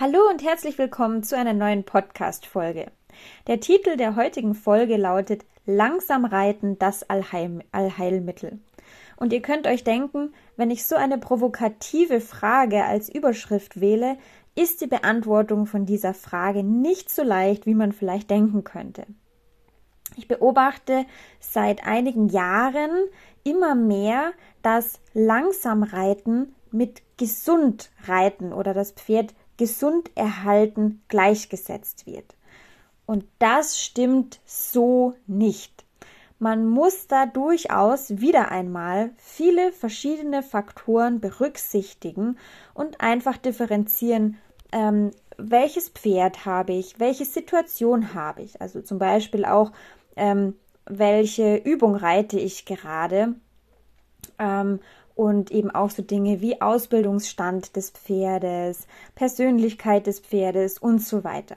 Hallo und herzlich willkommen zu einer neuen Podcast-Folge. Der Titel der heutigen Folge lautet Langsam reiten, das Allheim Allheilmittel. Und ihr könnt euch denken, wenn ich so eine provokative Frage als Überschrift wähle, ist die Beantwortung von dieser Frage nicht so leicht, wie man vielleicht denken könnte. Ich beobachte seit einigen Jahren immer mehr, dass langsam Reiten mit gesund Reiten oder das Pferd gesund erhalten gleichgesetzt wird. Und das stimmt so nicht. Man muss da durchaus wieder einmal viele verschiedene Faktoren berücksichtigen und einfach differenzieren, ähm, welches Pferd habe ich, welche Situation habe ich. Also zum Beispiel auch, ähm, welche Übung reite ich gerade. Ähm, und eben auch so Dinge wie Ausbildungsstand des Pferdes, Persönlichkeit des Pferdes und so weiter.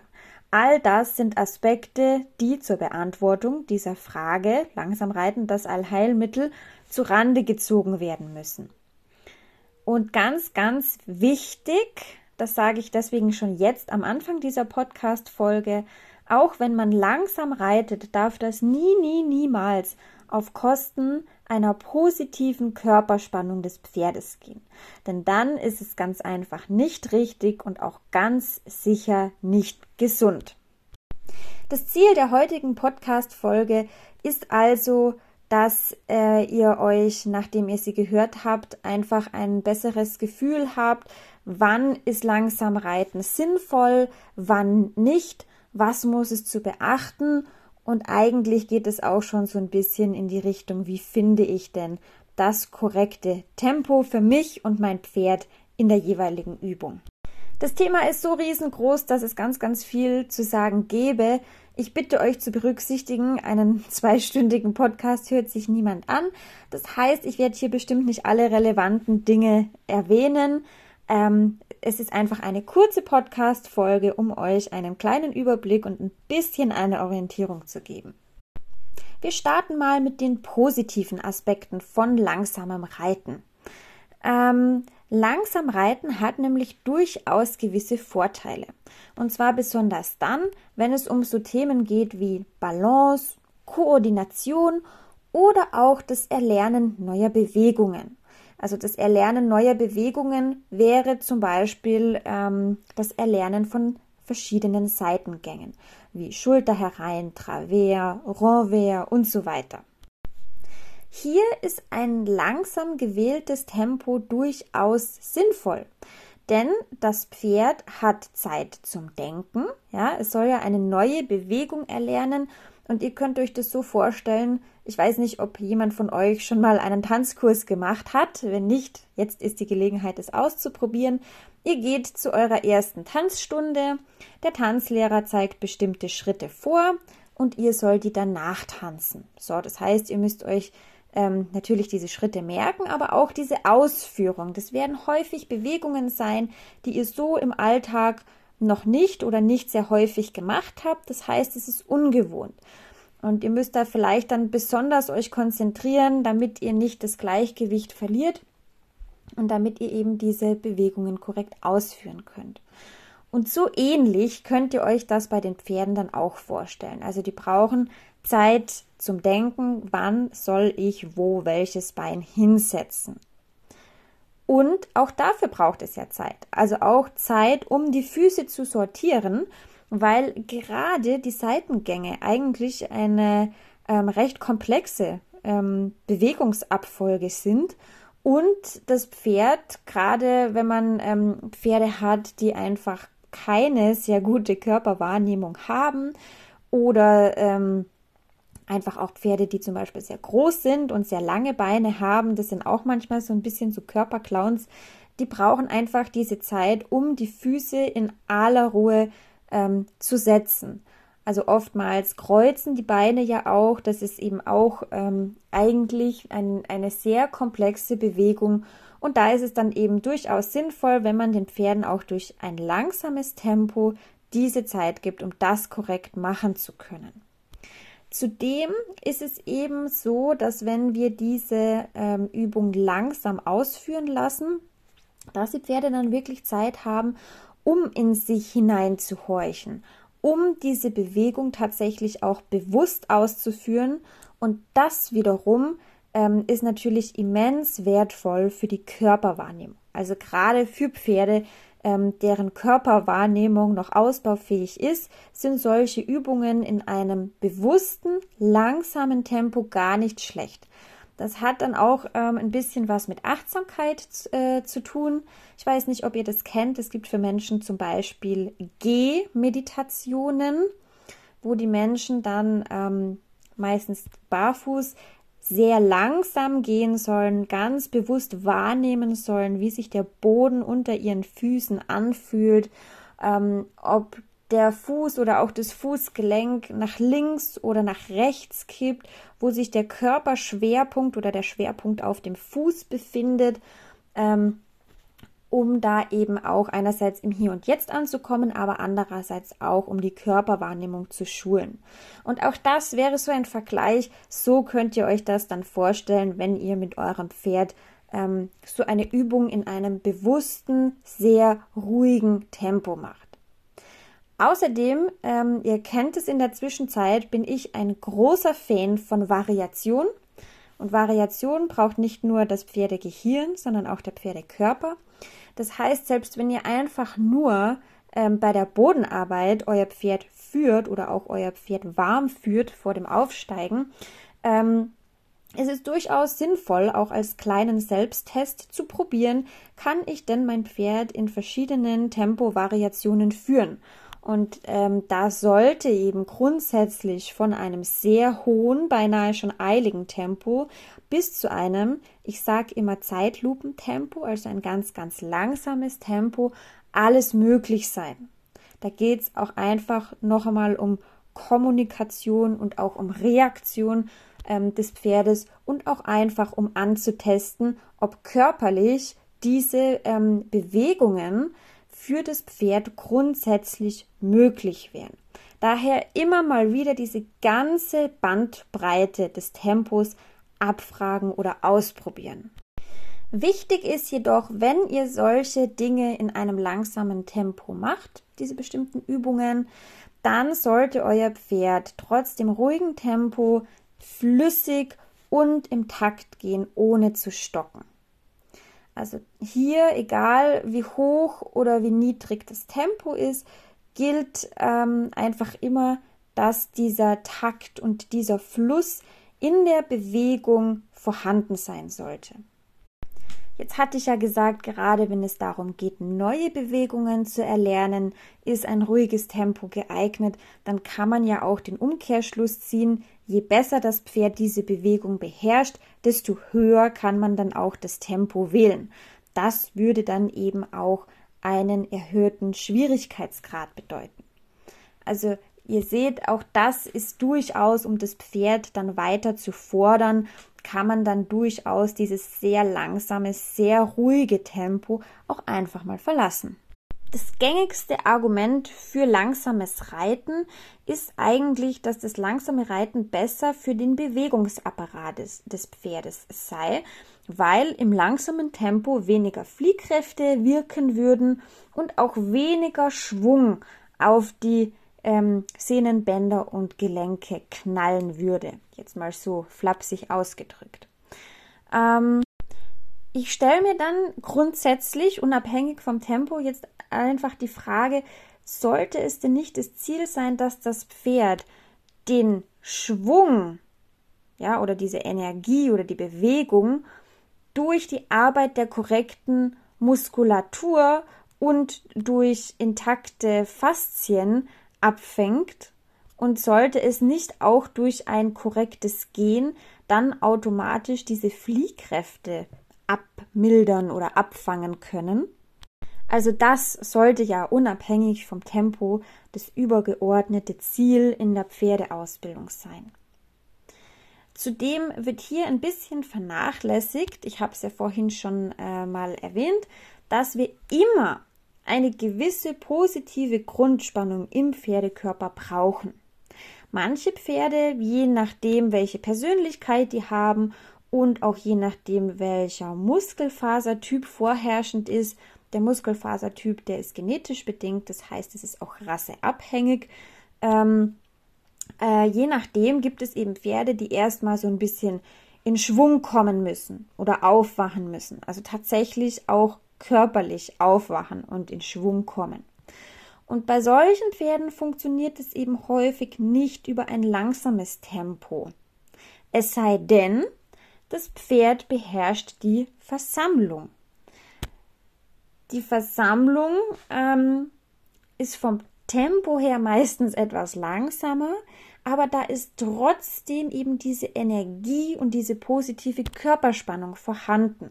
All das sind Aspekte, die zur Beantwortung dieser Frage langsam reiten das Allheilmittel zu Rande gezogen werden müssen. Und ganz, ganz wichtig, das sage ich deswegen schon jetzt am Anfang dieser Podcast-Folge, auch wenn man langsam reitet, darf das nie, nie, niemals auf Kosten einer positiven Körperspannung des Pferdes gehen. Denn dann ist es ganz einfach nicht richtig und auch ganz sicher nicht gesund. Das Ziel der heutigen Podcast-Folge ist also, dass äh, ihr euch, nachdem ihr sie gehört habt, einfach ein besseres Gefühl habt, wann ist langsam Reiten sinnvoll, wann nicht, was muss es zu beachten und eigentlich geht es auch schon so ein bisschen in die Richtung, wie finde ich denn das korrekte Tempo für mich und mein Pferd in der jeweiligen Übung. Das Thema ist so riesengroß, dass es ganz, ganz viel zu sagen gäbe. Ich bitte euch zu berücksichtigen, einen zweistündigen Podcast hört sich niemand an. Das heißt, ich werde hier bestimmt nicht alle relevanten Dinge erwähnen. Ähm, es ist einfach eine kurze Podcast-Folge, um euch einen kleinen Überblick und ein bisschen eine Orientierung zu geben. Wir starten mal mit den positiven Aspekten von langsamem Reiten. Ähm, langsam Reiten hat nämlich durchaus gewisse Vorteile. Und zwar besonders dann, wenn es um so Themen geht wie Balance, Koordination oder auch das Erlernen neuer Bewegungen. Also das Erlernen neuer Bewegungen wäre zum Beispiel ähm, das Erlernen von verschiedenen Seitengängen, wie Schulter herein, Travers, Renvers und so weiter. Hier ist ein langsam gewähltes Tempo durchaus sinnvoll, denn das Pferd hat Zeit zum Denken. Ja, es soll ja eine neue Bewegung erlernen und ihr könnt euch das so vorstellen, ich weiß nicht, ob jemand von euch schon mal einen Tanzkurs gemacht hat. Wenn nicht, jetzt ist die Gelegenheit, es auszuprobieren. Ihr geht zu eurer ersten Tanzstunde. Der Tanzlehrer zeigt bestimmte Schritte vor und ihr sollt die dann nachtanzen. So, das heißt, ihr müsst euch ähm, natürlich diese Schritte merken, aber auch diese Ausführung. Das werden häufig Bewegungen sein, die ihr so im Alltag noch nicht oder nicht sehr häufig gemacht habt. Das heißt, es ist ungewohnt. Und ihr müsst da vielleicht dann besonders euch konzentrieren, damit ihr nicht das Gleichgewicht verliert und damit ihr eben diese Bewegungen korrekt ausführen könnt. Und so ähnlich könnt ihr euch das bei den Pferden dann auch vorstellen. Also die brauchen Zeit zum Denken, wann soll ich wo welches Bein hinsetzen. Und auch dafür braucht es ja Zeit. Also auch Zeit, um die Füße zu sortieren weil gerade die Seitengänge eigentlich eine ähm, recht komplexe ähm, Bewegungsabfolge sind und das Pferd, gerade wenn man ähm, Pferde hat, die einfach keine sehr gute Körperwahrnehmung haben oder ähm, einfach auch Pferde, die zum Beispiel sehr groß sind und sehr lange Beine haben, das sind auch manchmal so ein bisschen so Körperclowns, die brauchen einfach diese Zeit, um die Füße in aller Ruhe ähm, zu setzen. Also oftmals kreuzen die Beine ja auch. Das ist eben auch ähm, eigentlich ein, eine sehr komplexe Bewegung. Und da ist es dann eben durchaus sinnvoll, wenn man den Pferden auch durch ein langsames Tempo diese Zeit gibt, um das korrekt machen zu können. Zudem ist es eben so, dass wenn wir diese ähm, Übung langsam ausführen lassen, dass die Pferde dann wirklich Zeit haben, um in sich hineinzuhorchen, um diese Bewegung tatsächlich auch bewusst auszuführen. Und das wiederum ähm, ist natürlich immens wertvoll für die Körperwahrnehmung. Also gerade für Pferde, ähm, deren Körperwahrnehmung noch ausbaufähig ist, sind solche Übungen in einem bewussten, langsamen Tempo gar nicht schlecht. Das hat dann auch ähm, ein bisschen was mit Achtsamkeit äh, zu tun. Ich weiß nicht, ob ihr das kennt. Es gibt für Menschen zum Beispiel Geh-Meditationen, wo die Menschen dann ähm, meistens barfuß sehr langsam gehen sollen, ganz bewusst wahrnehmen sollen, wie sich der Boden unter ihren Füßen anfühlt, ähm, ob der Fuß oder auch das Fußgelenk nach links oder nach rechts kippt, wo sich der Körperschwerpunkt oder der Schwerpunkt auf dem Fuß befindet. Ähm, um da eben auch einerseits im Hier und Jetzt anzukommen, aber andererseits auch um die Körperwahrnehmung zu schulen. Und auch das wäre so ein Vergleich. So könnt ihr euch das dann vorstellen, wenn ihr mit eurem Pferd ähm, so eine Übung in einem bewussten, sehr ruhigen Tempo macht. Außerdem, ähm, ihr kennt es in der Zwischenzeit, bin ich ein großer Fan von Variation. Und Variation braucht nicht nur das Pferdegehirn, sondern auch der Pferdekörper. Das heißt, selbst wenn ihr einfach nur ähm, bei der Bodenarbeit euer Pferd führt oder auch euer Pferd warm führt vor dem Aufsteigen, ähm, es ist durchaus sinnvoll, auch als kleinen Selbsttest zu probieren, kann ich denn mein Pferd in verschiedenen Tempovariationen führen. Und ähm, da sollte eben grundsätzlich von einem sehr hohen, beinahe schon eiligen Tempo bis zu einem, ich sage immer Zeitlupentempo, also ein ganz, ganz langsames Tempo, alles möglich sein. Da geht es auch einfach noch einmal um Kommunikation und auch um Reaktion ähm, des Pferdes und auch einfach um anzutesten, ob körperlich diese ähm, Bewegungen für das Pferd grundsätzlich möglich wären. Daher immer mal wieder diese ganze Bandbreite des Tempos abfragen oder ausprobieren. Wichtig ist jedoch, wenn ihr solche Dinge in einem langsamen Tempo macht, diese bestimmten Übungen, dann sollte euer Pferd trotz dem ruhigen Tempo flüssig und im Takt gehen, ohne zu stocken. Also hier, egal wie hoch oder wie niedrig das Tempo ist, gilt ähm, einfach immer, dass dieser Takt und dieser Fluss in der Bewegung vorhanden sein sollte. Jetzt hatte ich ja gesagt, gerade wenn es darum geht, neue Bewegungen zu erlernen, ist ein ruhiges Tempo geeignet. Dann kann man ja auch den Umkehrschluss ziehen, je besser das Pferd diese Bewegung beherrscht, desto höher kann man dann auch das Tempo wählen. Das würde dann eben auch einen erhöhten Schwierigkeitsgrad bedeuten. Also ihr seht, auch das ist durchaus, um das Pferd dann weiter zu fordern, kann man dann durchaus dieses sehr langsame, sehr ruhige Tempo auch einfach mal verlassen. Das gängigste Argument für langsames Reiten ist eigentlich, dass das langsame Reiten besser für den Bewegungsapparat des, des Pferdes sei, weil im langsamen Tempo weniger Fliehkräfte wirken würden und auch weniger Schwung auf die ähm, Sehnenbänder und Gelenke knallen würde. Jetzt mal so flapsig ausgedrückt. Ähm, ich stelle mir dann grundsätzlich, unabhängig vom Tempo, jetzt einfach die Frage, sollte es denn nicht das Ziel sein, dass das Pferd den Schwung, ja, oder diese Energie oder die Bewegung durch die Arbeit der korrekten Muskulatur und durch intakte Faszien abfängt und sollte es nicht auch durch ein korrektes Gehen dann automatisch diese Fliehkräfte abmildern oder abfangen können. Also das sollte ja unabhängig vom Tempo das übergeordnete Ziel in der Pferdeausbildung sein. Zudem wird hier ein bisschen vernachlässigt, ich habe es ja vorhin schon äh, mal erwähnt, dass wir immer eine gewisse positive Grundspannung im Pferdekörper brauchen. Manche Pferde, je nachdem, welche Persönlichkeit die haben und auch je nachdem, welcher Muskelfasertyp vorherrschend ist, Der Muskelfasertyp, der ist genetisch bedingt, das heißt, es ist auch rasseabhängig. Ähm, äh, je nachdem gibt es eben Pferde, die erstmal so ein bisschen in Schwung kommen müssen oder aufwachen müssen. Also tatsächlich auch körperlich aufwachen und in Schwung kommen. Und bei solchen Pferden funktioniert es eben häufig nicht über ein langsames Tempo. Es sei denn, das Pferd beherrscht die Versammlung. Die Versammlung ähm, ist vom Tempo her meistens etwas langsamer, aber da ist trotzdem eben diese Energie und diese positive Körperspannung vorhanden.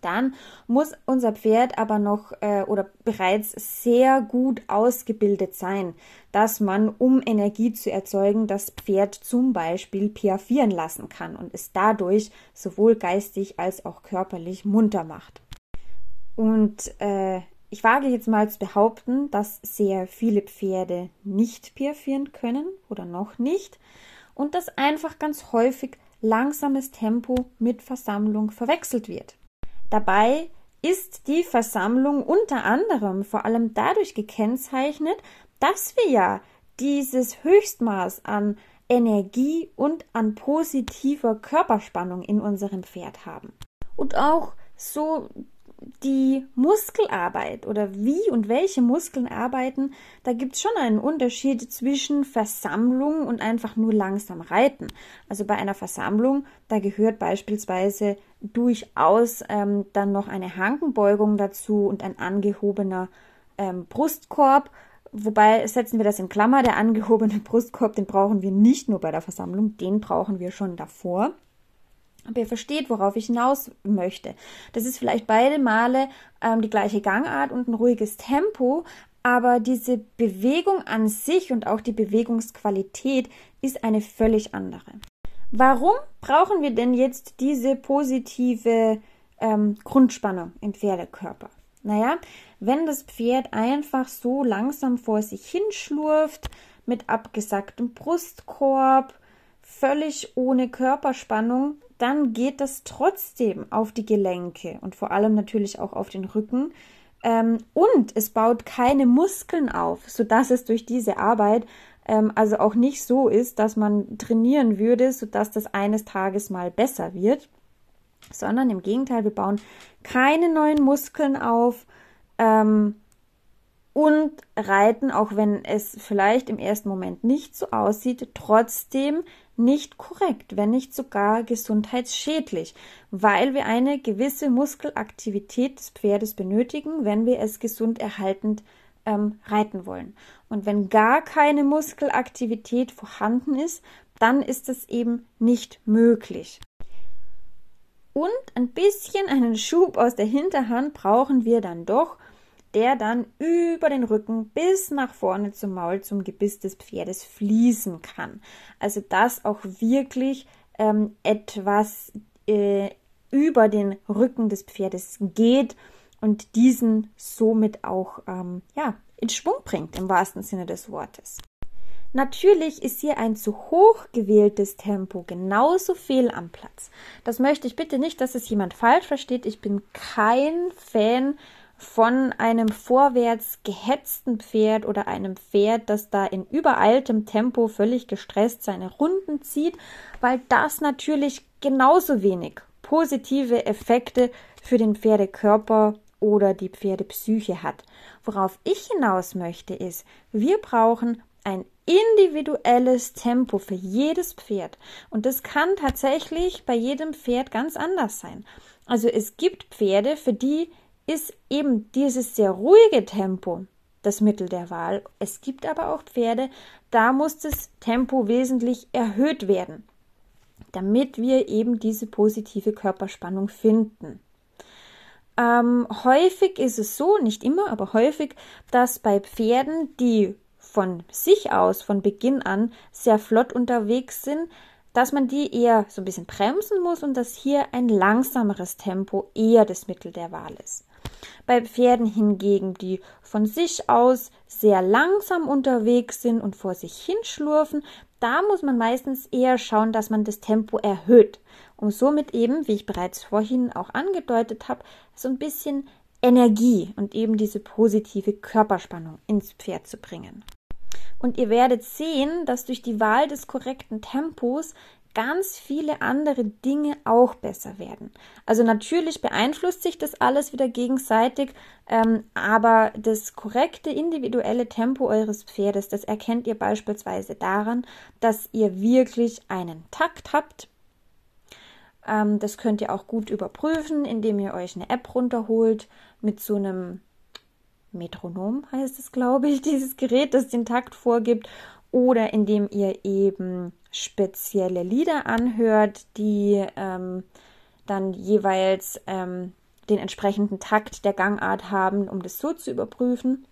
Dann muss unser Pferd aber noch äh, oder bereits sehr gut ausgebildet sein, dass man, um Energie zu erzeugen, das Pferd zum Beispiel piaffieren lassen kann und es dadurch sowohl geistig als auch körperlich munter macht. Und äh, ich wage jetzt mal zu behaupten, dass sehr viele Pferde nicht piaffieren können oder noch nicht und dass einfach ganz häufig langsames Tempo mit Versammlung verwechselt wird. Dabei ist die Versammlung unter anderem vor allem dadurch gekennzeichnet, dass wir ja dieses Höchstmaß an Energie und an positiver Körperspannung in unserem Pferd haben. Und auch so die Muskelarbeit oder wie und welche Muskeln arbeiten, da gibt es schon einen Unterschied zwischen Versammlung und einfach nur langsam reiten. Also bei einer Versammlung, da gehört beispielsweise durchaus ähm, dann noch eine Hankenbeugung dazu und ein angehobener ähm, Brustkorb. Wobei setzen wir das in Klammer, der angehobene Brustkorb, den brauchen wir nicht nur bei der Versammlung, den brauchen wir schon davor. Aber ihr versteht, worauf ich hinaus möchte. Das ist vielleicht beide Male ähm, die gleiche Gangart und ein ruhiges Tempo, aber diese Bewegung an sich und auch die Bewegungsqualität ist eine völlig andere. Warum brauchen wir denn jetzt diese positive ähm, Grundspannung im Pferdekörper? Naja, wenn das Pferd einfach so langsam vor sich hinschlurft, mit abgesacktem Brustkorb, völlig ohne Körperspannung, dann geht das trotzdem auf die Gelenke und vor allem natürlich auch auf den Rücken. Ähm, und es baut keine Muskeln auf, sodass es durch diese Arbeit ähm, also auch nicht so ist, dass man trainieren würde, sodass das eines Tages mal besser wird, sondern im Gegenteil, wir bauen keine neuen Muskeln auf. Ähm, und reiten, auch wenn es vielleicht im ersten Moment nicht so aussieht, trotzdem nicht korrekt, wenn nicht sogar gesundheitsschädlich, weil wir eine gewisse Muskelaktivität des Pferdes benötigen, wenn wir es gesund erhaltend ähm, reiten wollen. Und wenn gar keine Muskelaktivität vorhanden ist, dann ist es eben nicht möglich. Und ein bisschen einen Schub aus der Hinterhand brauchen wir dann doch, der dann über den Rücken bis nach vorne zum Maul, zum Gebiss des Pferdes fließen kann. Also dass auch wirklich ähm, etwas äh, über den Rücken des Pferdes geht und diesen somit auch ähm, ja, in Schwung bringt, im wahrsten Sinne des Wortes. Natürlich ist hier ein zu hoch gewähltes Tempo genauso fehl am Platz. Das möchte ich bitte nicht, dass es jemand falsch versteht. Ich bin kein Fan von einem vorwärts gehetzten Pferd oder einem Pferd, das da in übereiltem Tempo völlig gestresst seine Runden zieht, weil das natürlich genauso wenig positive Effekte für den Pferdekörper oder die Pferdepsyche hat. Worauf ich hinaus möchte ist, wir brauchen ein individuelles Tempo für jedes Pferd. Und das kann tatsächlich bei jedem Pferd ganz anders sein. Also es gibt Pferde, für die ist eben dieses sehr ruhige Tempo das Mittel der Wahl. Es gibt aber auch Pferde, da muss das Tempo wesentlich erhöht werden, damit wir eben diese positive Körperspannung finden. Ähm, häufig ist es so, nicht immer, aber häufig, dass bei Pferden, die von sich aus, von Beginn an sehr flott unterwegs sind, dass man die eher so ein bisschen bremsen muss und dass hier ein langsameres Tempo eher das Mittel der Wahl ist. Bei Pferden hingegen, die von sich aus sehr langsam unterwegs sind und vor sich hinschlurfen, da muss man meistens eher schauen, dass man das Tempo erhöht, um somit eben, wie ich bereits vorhin auch angedeutet habe, so ein bisschen Energie und eben diese positive Körperspannung ins Pferd zu bringen. Und ihr werdet sehen, dass durch die Wahl des korrekten Tempos ganz viele andere Dinge auch besser werden. Also natürlich beeinflusst sich das alles wieder gegenseitig, ähm, aber das korrekte individuelle Tempo eures Pferdes, das erkennt ihr beispielsweise daran, dass ihr wirklich einen Takt habt. Ähm, das könnt ihr auch gut überprüfen, indem ihr euch eine App runterholt mit so einem Metronom heißt es, glaube ich, dieses Gerät, das den Takt vorgibt, oder indem ihr eben spezielle Lieder anhört, die ähm, dann jeweils ähm, den entsprechenden Takt der Gangart haben, um das so zu überprüfen.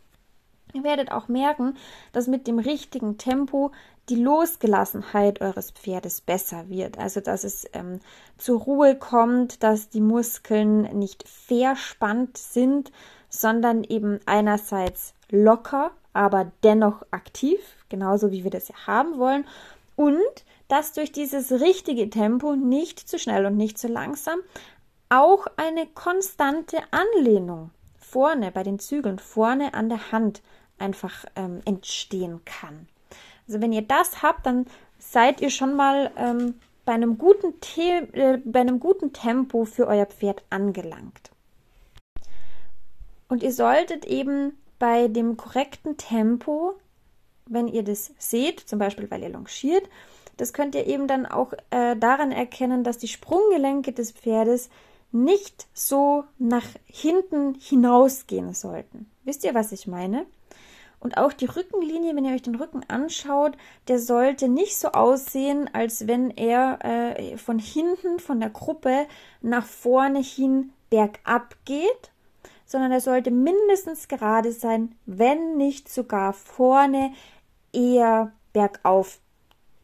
Ihr werdet auch merken, dass mit dem richtigen Tempo die Losgelassenheit eures Pferdes besser wird. Also dass es ähm, zur Ruhe kommt, dass die Muskeln nicht verspannt sind, sondern eben einerseits locker, aber dennoch aktiv, genauso wie wir das ja haben wollen. Und dass durch dieses richtige Tempo nicht zu schnell und nicht zu langsam auch eine konstante Anlehnung vorne bei den Zügeln, vorne an der Hand einfach ähm, entstehen kann. Also wenn ihr das habt, dann seid ihr schon mal ähm, bei, einem guten äh, bei einem guten Tempo für euer Pferd angelangt. Und ihr solltet eben bei dem korrekten Tempo, wenn ihr das seht, zum Beispiel weil ihr longiert, das könnt ihr eben dann auch äh, daran erkennen, dass die Sprunggelenke des Pferdes nicht so nach hinten hinausgehen sollten. Wisst ihr, was ich meine? Und auch die Rückenlinie, wenn ihr euch den Rücken anschaut, der sollte nicht so aussehen, als wenn er äh, von hinten, von der Gruppe nach vorne hin bergab geht, sondern er sollte mindestens gerade sein, wenn nicht sogar vorne eher bergauf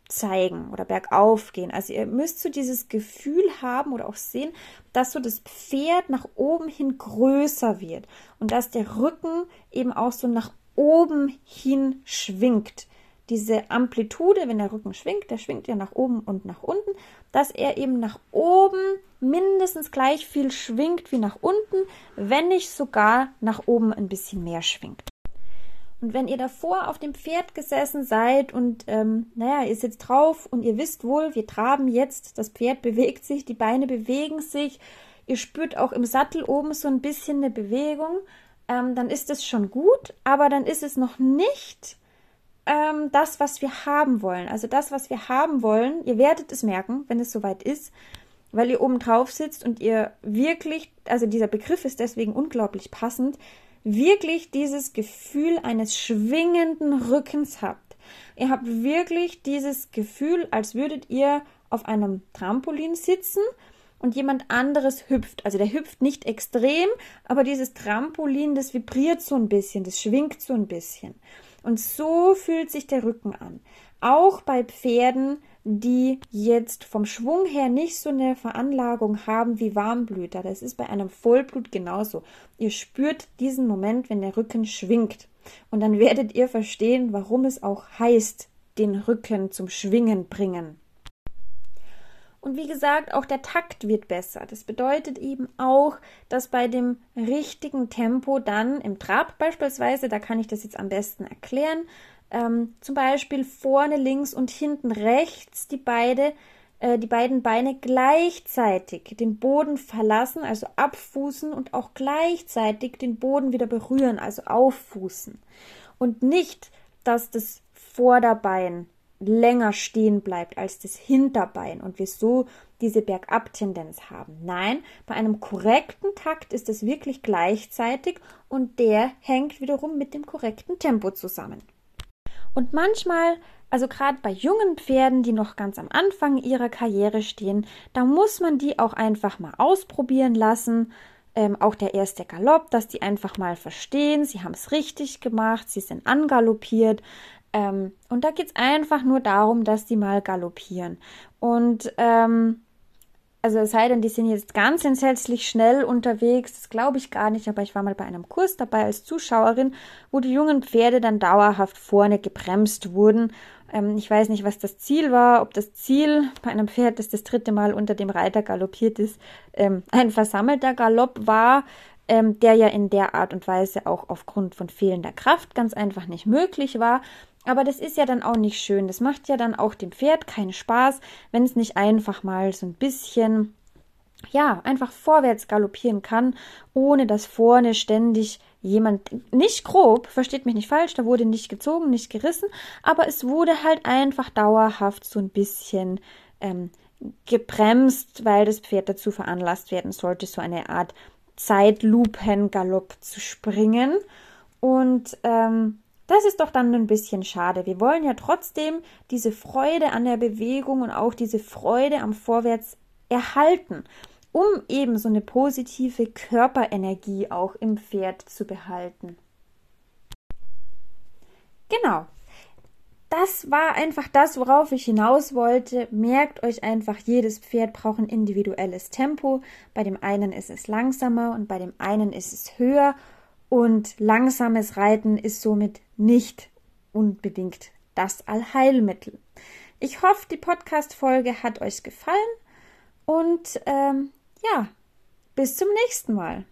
zeigen oder bergauf gehen. Also ihr müsst so dieses Gefühl haben oder auch sehen, dass so das Pferd nach oben hin größer wird und dass der Rücken eben auch so nach oben hin schwingt. Diese Amplitude, wenn der Rücken schwingt, der schwingt ja nach oben und nach unten, dass er eben nach oben mindestens gleich viel schwingt wie nach unten, wenn nicht sogar nach oben ein bisschen mehr schwingt. Und wenn ihr davor auf dem Pferd gesessen seid und, ähm, naja, ihr sitzt drauf und ihr wisst wohl, wir traben jetzt, das Pferd bewegt sich, die Beine bewegen sich, ihr spürt auch im Sattel oben so ein bisschen eine Bewegung, ähm, dann ist es schon gut, aber dann ist es noch nicht ähm, das, was wir haben wollen. Also das, was wir haben wollen, ihr werdet es merken, wenn es soweit ist, weil ihr oben drauf sitzt und ihr wirklich, also dieser Begriff ist deswegen unglaublich passend, wirklich dieses Gefühl eines schwingenden Rückens habt. Ihr habt wirklich dieses Gefühl, als würdet ihr auf einem Trampolin sitzen und jemand anderes hüpft. Also der hüpft nicht extrem, aber dieses Trampolin, das vibriert so ein bisschen, das schwingt so ein bisschen. Und so fühlt sich der Rücken an. Auch bei Pferden, die jetzt vom Schwung her nicht so eine Veranlagung haben wie Warmblüter. Das ist bei einem Vollblut genauso. Ihr spürt diesen Moment, wenn der Rücken schwingt. Und dann werdet ihr verstehen, warum es auch heißt, den Rücken zum Schwingen bringen. Und wie gesagt, auch der Takt wird besser. Das bedeutet eben auch, dass bei dem richtigen Tempo dann im Trab beispielsweise, da kann ich das jetzt am besten erklären, ähm, zum Beispiel vorne links und hinten rechts die, beide, äh, die beiden Beine gleichzeitig den Boden verlassen, also abfußen und auch gleichzeitig den Boden wieder berühren, also auffußen. Und nicht, dass das Vorderbein länger stehen bleibt als das Hinterbein und wir so diese Bergab-Tendenz haben. Nein, bei einem korrekten Takt ist es wirklich gleichzeitig und der hängt wiederum mit dem korrekten Tempo zusammen. Und manchmal, also gerade bei jungen Pferden, die noch ganz am Anfang ihrer Karriere stehen, da muss man die auch einfach mal ausprobieren lassen. Ähm, auch der erste Galopp, dass die einfach mal verstehen, sie haben es richtig gemacht, sie sind angaloppiert. Ähm, und da geht es einfach nur darum, dass die mal galoppieren. Und ähm, also es sei denn, die sind jetzt ganz entsetzlich schnell unterwegs, das glaube ich gar nicht, aber ich war mal bei einem Kurs dabei als Zuschauerin, wo die jungen Pferde dann dauerhaft vorne gebremst wurden. Ähm, ich weiß nicht, was das Ziel war, ob das Ziel bei einem Pferd, das das dritte Mal unter dem Reiter galoppiert ist, ähm, ein versammelter Galopp war. ähm, der ja in der Art und Weise auch aufgrund von fehlender Kraft ganz einfach nicht möglich war. Aber das ist ja dann auch nicht schön. Das macht ja dann auch dem Pferd keinen Spaß, wenn es nicht einfach mal so ein bisschen, ja, einfach vorwärts galoppieren kann, ohne dass vorne ständig jemand, nicht grob, versteht mich nicht falsch, da wurde nicht gezogen, nicht gerissen, aber es wurde halt einfach dauerhaft so ein bisschen ähm, gebremst, weil das Pferd dazu veranlasst werden sollte, so eine Art Zeitlupengalopp zu springen. Und ähm, das ist doch dann ein bisschen schade. Wir wollen ja trotzdem diese Freude an der Bewegung und auch diese Freude am Vorwärts erhalten, um eben so eine positive Körperenergie auch im Pferd zu behalten. Genau das war einfach das, worauf ich hinaus wollte. Merkt euch einfach, jedes Pferd braucht ein individuelles Tempo. Bei dem einen ist es langsamer und bei dem einen ist es höher. Und langsames Reiten ist somit nicht unbedingt das Allheilmittel. Ich hoffe, die Podcast-Folge hat euch gefallen und ähm, ja, bis zum nächsten Mal.